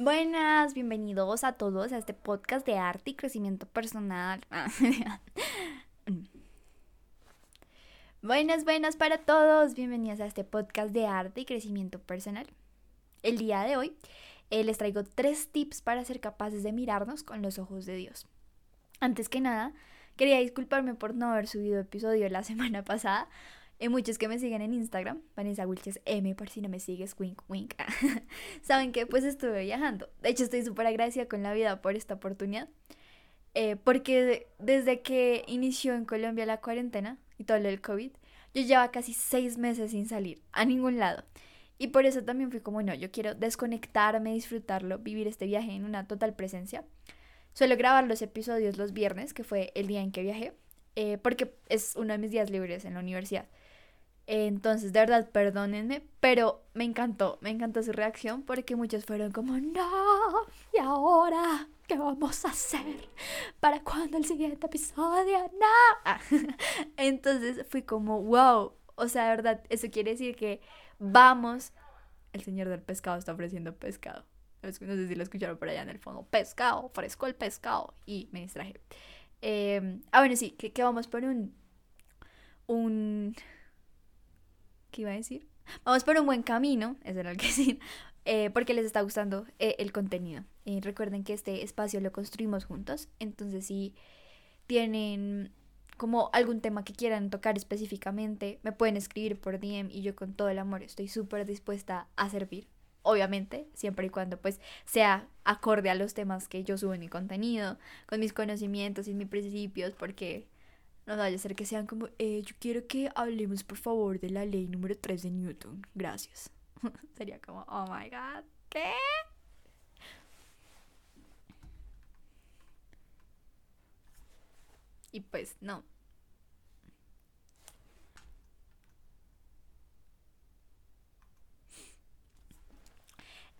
Buenas, bienvenidos a todos a este podcast de arte y crecimiento personal. buenas, buenas para todos, bienvenidos a este podcast de arte y crecimiento personal. El día de hoy eh, les traigo tres tips para ser capaces de mirarnos con los ojos de Dios. Antes que nada, quería disculparme por no haber subido episodio la semana pasada, hay muchos que me siguen en Instagram, Vanessa Wilches M, por si no me sigues, wink, wink. Saben que pues estuve viajando. De hecho, estoy súper agradecida con la vida por esta oportunidad. Eh, porque desde que inició en Colombia la cuarentena y todo lo del COVID, yo llevaba casi seis meses sin salir a ningún lado. Y por eso también fui como, no, yo quiero desconectarme, disfrutarlo, vivir este viaje en una total presencia. Suelo grabar los episodios los viernes, que fue el día en que viajé, eh, porque es uno de mis días libres en la universidad. Entonces, de verdad, perdónenme, pero me encantó, me encantó su reacción porque muchos fueron como, no, ¿y ahora qué vamos a hacer? ¿Para cuándo el siguiente episodio? No. Entonces fui como, wow, o sea, de verdad, eso quiere decir que vamos, el señor del pescado está ofreciendo pescado. No sé si lo escucharon por allá en el fondo, pescado, fresco el pescado, y me distraje. Eh, ah, bueno, sí, que, que vamos por un, un ¿qué iba a decir? Vamos por un buen camino, eso era lo que decir, eh, porque les está gustando eh, el contenido. Recuerden que este espacio lo construimos juntos, entonces si tienen como algún tema que quieran tocar específicamente, me pueden escribir por DM y yo con todo el amor estoy súper dispuesta a servir. Obviamente, siempre y cuando pues sea acorde a los temas que yo subo en mi contenido, con mis conocimientos y mis principios, porque no vaya a ser que sean como, eh, yo quiero que hablemos por favor de la ley número 3 de Newton. Gracias. Sería como, oh my god, ¿qué? Y pues no.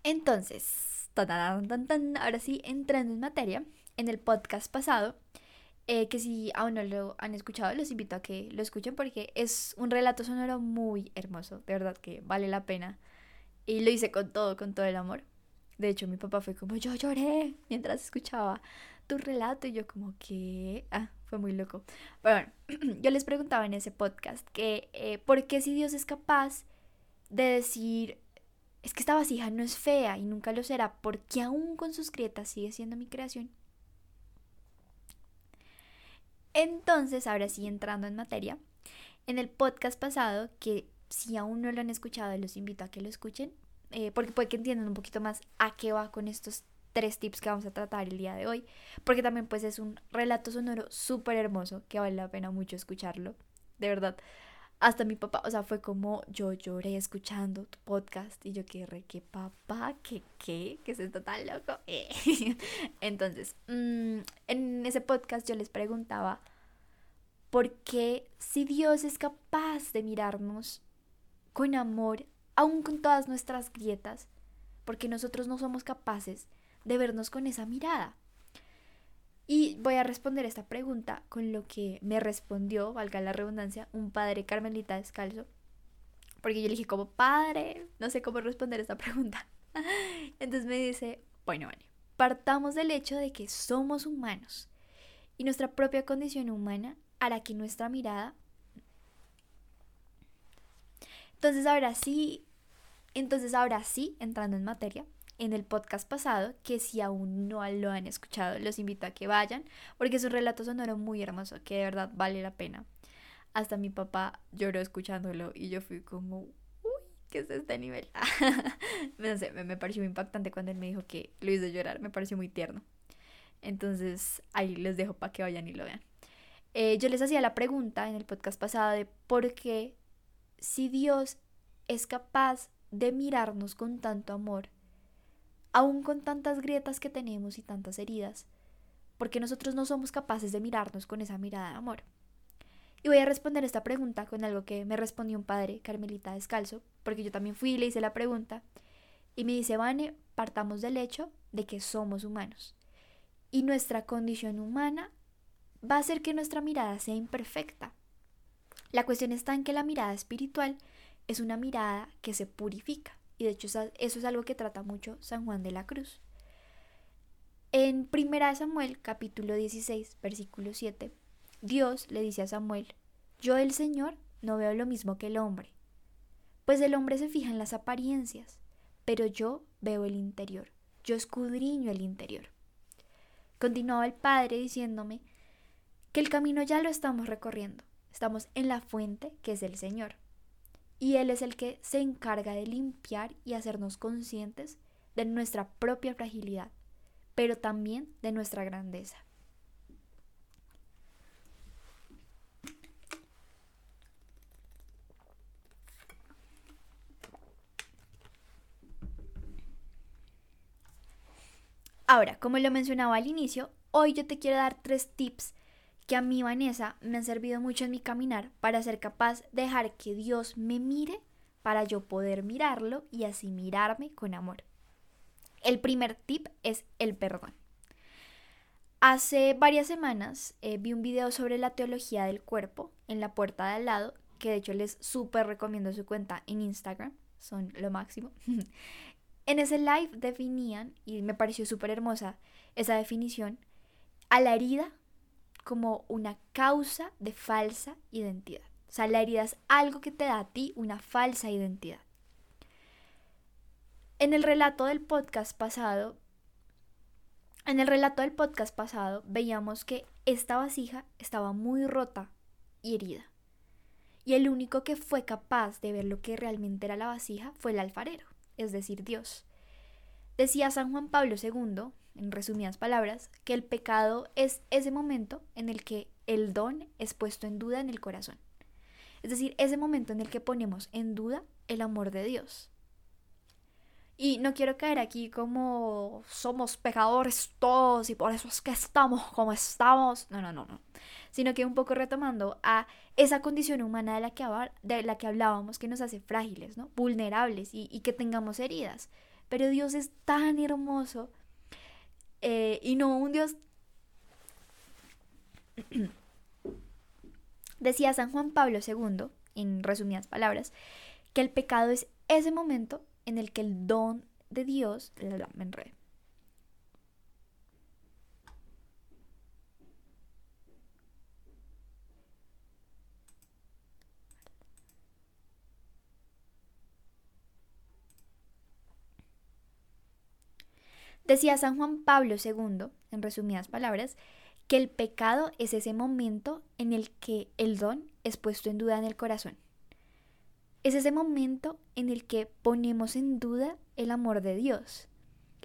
Entonces, ahora sí, entrando en materia, en el podcast pasado eh, que si aún no lo han escuchado, los invito a que lo escuchen porque es un relato sonoro muy hermoso, de verdad que vale la pena. Y lo hice con todo, con todo el amor. De hecho, mi papá fue como, yo lloré mientras escuchaba tu relato y yo como que, ah, fue muy loco. Bueno, yo les preguntaba en ese podcast que, eh, ¿por qué si Dios es capaz de decir, es que esta vasija no es fea y nunca lo será, porque aún con sus grietas sigue siendo mi creación? Entonces, ahora sí entrando en materia, en el podcast pasado, que si aún no lo han escuchado, los invito a que lo escuchen, eh, porque puede que entiendan un poquito más a qué va con estos tres tips que vamos a tratar el día de hoy, porque también pues es un relato sonoro súper hermoso que vale la pena mucho escucharlo, de verdad hasta mi papá, o sea, fue como yo lloré escuchando tu podcast y yo que re, que papá, que qué, que se está tan loco. Entonces, mm, en ese podcast yo les preguntaba, ¿por qué si Dios es capaz de mirarnos con amor, aún con todas nuestras grietas, porque nosotros no somos capaces de vernos con esa mirada? Y voy a responder esta pregunta con lo que me respondió, valga la redundancia, un padre carmelita descalzo. Porque yo le dije como padre, no sé cómo responder esta pregunta. Entonces me dice, bueno, vale, partamos del hecho de que somos humanos y nuestra propia condición humana hará que nuestra mirada... Entonces ahora sí, entonces ahora sí, entrando en materia, en el podcast pasado, que si aún no lo han escuchado, los invito a que vayan, porque es un relato sonoro muy hermoso, que de verdad vale la pena. Hasta mi papá lloró escuchándolo y yo fui como, uy, ¿qué es este nivel? no sé, me, pareció muy impactante cuando él me dijo que lo hizo llorar, me pareció muy tierno. Entonces ahí les dejo para que vayan y lo vean. Eh, yo les hacía la pregunta en el podcast pasado de por qué si Dios es capaz de mirarnos con tanto amor, aún con tantas grietas que tenemos y tantas heridas, porque nosotros no somos capaces de mirarnos con esa mirada de amor. Y voy a responder esta pregunta con algo que me respondió un padre, Carmelita Descalzo, porque yo también fui y le hice la pregunta, y me dice, Vane, partamos del hecho de que somos humanos. Y nuestra condición humana va a hacer que nuestra mirada sea imperfecta. La cuestión está en que la mirada espiritual es una mirada que se purifica. Y de hecho eso es algo que trata mucho San Juan de la Cruz. En 1 Samuel capítulo 16, versículo 7, Dios le dice a Samuel, yo el Señor no veo lo mismo que el hombre, pues el hombre se fija en las apariencias, pero yo veo el interior, yo escudriño el interior. Continuaba el Padre diciéndome que el camino ya lo estamos recorriendo, estamos en la fuente que es el Señor, y Él es el que se encarga de limpiar y hacernos conscientes de nuestra propia fragilidad, pero también de nuestra grandeza. Ahora, como lo mencionaba al inicio, hoy yo te quiero dar tres tips que a mí, Vanessa, me han servido mucho en mi caminar para ser capaz de dejar que Dios me mire para yo poder mirarlo y así mirarme con amor. El primer tip es el perdón. Hace varias semanas eh, vi un video sobre la teología del cuerpo en la puerta de al lado, que de hecho les súper recomiendo su cuenta en Instagram, son lo máximo. En ese live definían, y me pareció súper hermosa esa definición, a la herida como una causa de falsa identidad. O sea, la herida es algo que te da a ti una falsa identidad. En el relato del podcast pasado, en el relato del podcast pasado veíamos que esta vasija estaba muy rota y herida. Y el único que fue capaz de ver lo que realmente era la vasija fue el alfarero es decir, Dios. Decía San Juan Pablo II, en resumidas palabras, que el pecado es ese momento en el que el don es puesto en duda en el corazón. Es decir, ese momento en el que ponemos en duda el amor de Dios. Y no quiero caer aquí como somos pecadores todos y por eso es que estamos como estamos. No, no, no, no. Sino que un poco retomando a esa condición humana de la que, hablábamos que nos hace frágiles, ¿no? Vulnerables y, que tengamos heridas. Pero Dios es tan hermoso eh, y no un Dios... Decía San Juan Pablo II, en resumidas palabras, que el pecado es ese momento en el que el don de Dios, me enredé. Decía San Juan Pablo II, en resumidas palabras, que el pecado es ese momento en el que el don es puesto en duda en el corazón. Es ese momento en el que ponemos en duda el amor de Dios.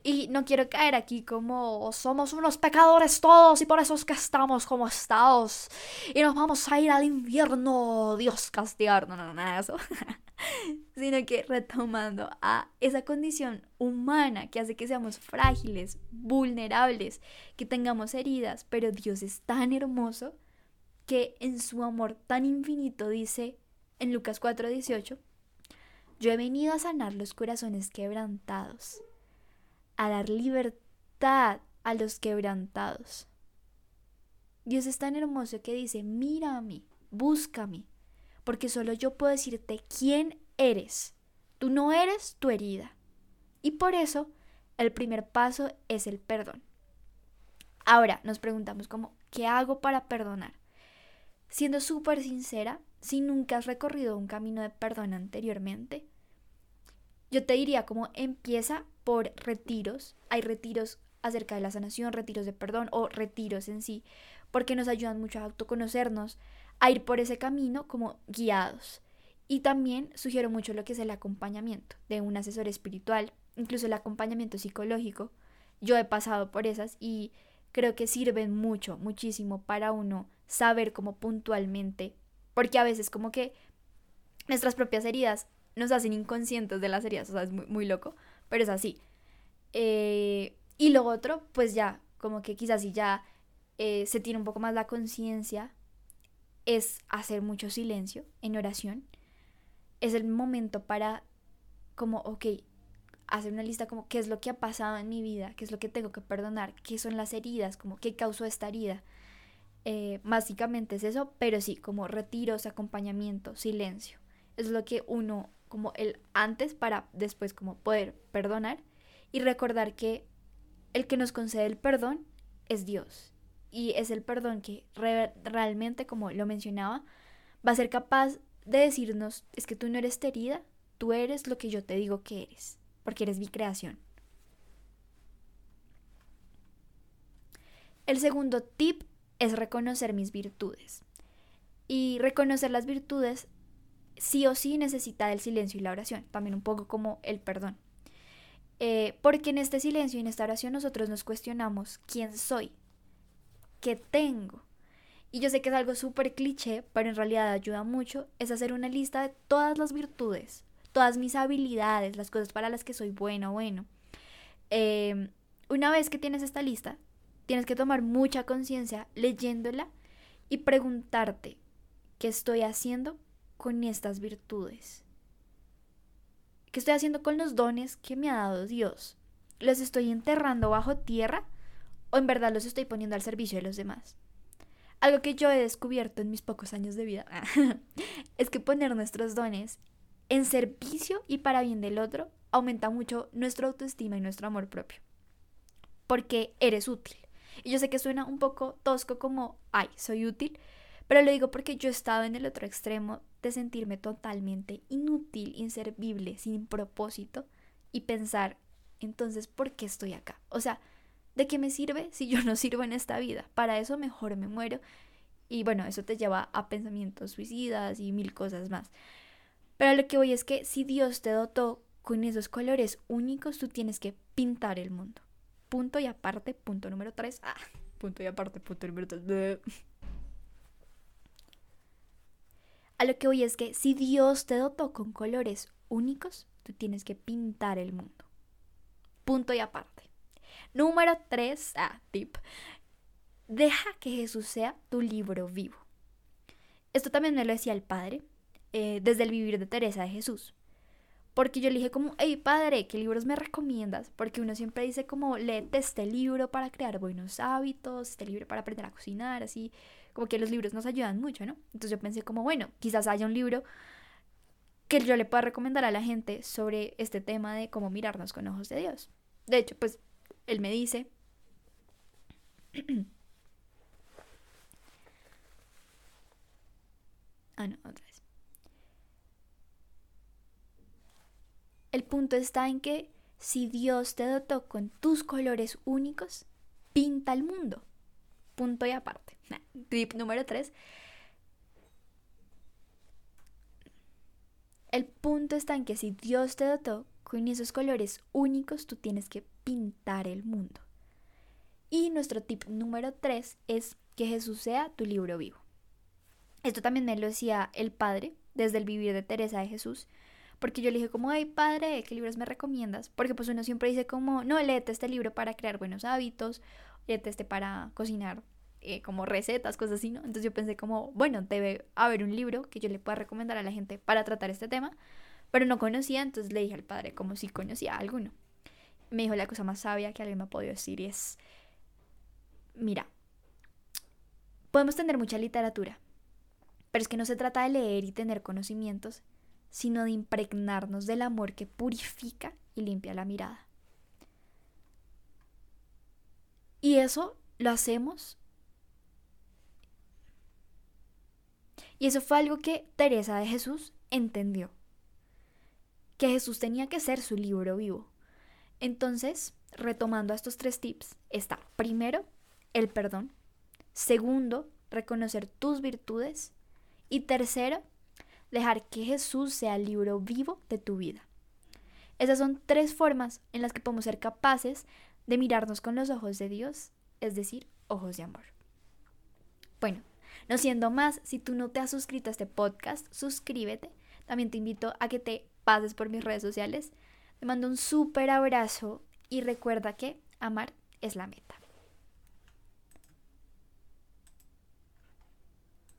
Y no quiero caer aquí como somos unos pecadores todos y por eso es que estamos como estados y nos vamos a ir al infierno, Dios castigar, no, no, de eso. Sino que retomando a esa condición humana que hace que seamos frágiles, vulnerables, que tengamos heridas, pero Dios es tan hermoso que en su amor tan infinito dice, en Lucas 4:18, yo he venido a sanar los corazones quebrantados, a dar libertad a los quebrantados. Dios es tan hermoso que dice, mira a mí, búscame, porque solo yo puedo decirte quién eres. Tú no eres tu herida. Y por eso el primer paso es el perdón. Ahora nos preguntamos como, ¿qué hago para perdonar? Siendo súper sincera, si nunca has recorrido un camino de perdón anteriormente, yo te diría como empieza por retiros. Hay retiros acerca de la sanación, retiros de perdón o retiros en sí, porque nos ayudan mucho a autoconocernos, a ir por ese camino como guiados. Y también sugiero mucho lo que es el acompañamiento de un asesor espiritual, incluso el acompañamiento psicológico. Yo he pasado por esas y creo que sirven mucho, muchísimo para uno saber cómo puntualmente porque a veces como que nuestras propias heridas nos hacen inconscientes de las heridas, o sea, es muy, loco, pero es así. Eh, y lo otro, pues ya, como que quizás si ya eh, se tiene un poco más la conciencia, es hacer mucho silencio en oración. Es el momento para, como, ok, hacer una lista como qué es lo que ha pasado en mi vida, qué es lo que tengo que perdonar, qué son las heridas, como qué causó esta herida. Eh, básicamente es eso, pero sí, como retiros, acompañamiento, silencio. Es lo que uno, como el antes para después como poder perdonar y recordar que el que nos concede el perdón es Dios. Y es el perdón que realmente, como lo mencionaba, va a ser capaz de decirnos, es que tú no eres herida, tú eres lo que yo te digo que eres, porque eres mi creación. El segundo tip es reconocer mis virtudes. Y reconocer las virtudes sí o sí necesita del silencio y la oración, también un poco como el perdón. Eh, porque en este silencio y en esta oración nosotros nos cuestionamos quién soy, qué tengo. Y yo sé que es algo súper cliché, pero en realidad ayuda mucho, es hacer una lista de todas las virtudes, todas mis habilidades, las cosas para las que soy bueno bueno. Em, una vez que tienes esta lista, tienes que tomar mucha conciencia leyéndola y preguntarte, ¿qué estoy haciendo con estas virtudes? ¿Qué estoy haciendo con los dones que me ha dado Dios? ¿Los estoy enterrando bajo tierra o en verdad los estoy poniendo al servicio de los demás? Algo que yo he descubierto en mis pocos años de vida es que poner nuestros dones en servicio y para bien del otro aumenta mucho nuestra autoestima y nuestro amor propio. Porque eres útil. Y yo sé que suena un poco tosco como, ay, soy útil, pero lo digo porque yo he estado en el otro extremo de sentirme totalmente inútil, inservible, sin propósito y pensar, entonces, ¿por qué estoy acá? O sea, ¿de qué me sirve si yo no sirvo en esta vida? Para eso mejor me muero. Y bueno, eso te lleva a pensamientos suicidas y mil cosas más. Pero lo que voy es que si Dios te dotó con esos colores únicos, tú tienes que pintar el mundo. Punto y aparte, punto número tres. Ah, punto y aparte, punto número tres. A lo que voy es que si Dios te dotó con colores únicos, tú tienes que pintar el mundo. Punto y aparte. Número 3, ah, tip. Deja que Jesús sea tu libro vivo. Esto también me lo decía el padre, eh, desde el vivir de Teresa de Jesús. Porque yo le dije como, hey padre, ¿qué libros me recomiendas? Porque uno siempre dice como, léete este libro para crear buenos hábitos, este libro para aprender a cocinar, así como que los libros nos ayudan mucho, ¿no? Entonces yo pensé como, bueno, quizás haya un libro que yo le pueda recomendar a la gente sobre este tema de cómo mirarnos con ojos de Dios. De hecho, pues él me dice... ah, no, otra vez. El punto está en que si Dios te dotó con tus colores únicos, pinta el mundo. Punto y aparte. Tip número 3. El punto está en que si Dios te dotó con esos colores únicos, tú tienes que pintar el mundo. Y nuestro tip número 3 es que Jesús sea tu libro vivo. Esto también me lo decía el padre desde el vivir de Teresa de Jesús, porque yo le dije como, hey padre, ¿qué libros me recomiendas? Porque pues uno siempre dice como, no, léete este libro para crear buenos hábitos, léete este para cocinar eh, como recetas, cosas así, ¿no? Entonces yo pensé como, bueno, debe haber un libro que yo le pueda recomendar a la gente para tratar este tema, pero no conocía, entonces le dije al padre como si conocía alguno. Me dijo la cosa más sabia que alguien me ha podido decir es, mira, podemos tener mucha literatura, pero es que no se trata de leer y tener conocimientos, sino de impregnarnos del amor que purifica y limpia la mirada. Y eso lo hacemos Y eso fue algo que Teresa de Jesús entendió. Que Jesús tenía que ser su libro vivo. Entonces, retomando estos tres tips, está primero el perdón, segundo, reconocer tus virtudes y tercero, dejar que Jesús sea el libro vivo de tu vida. Esas son tres formas en las que podemos ser capaces de mirarnos con los ojos de Dios, es decir, ojos de amor. Bueno, no siendo más, si tú no te has suscrito a este podcast, suscríbete. También te invito a que te pases por mis redes sociales. Te mando un súper abrazo y recuerda que amar es la meta.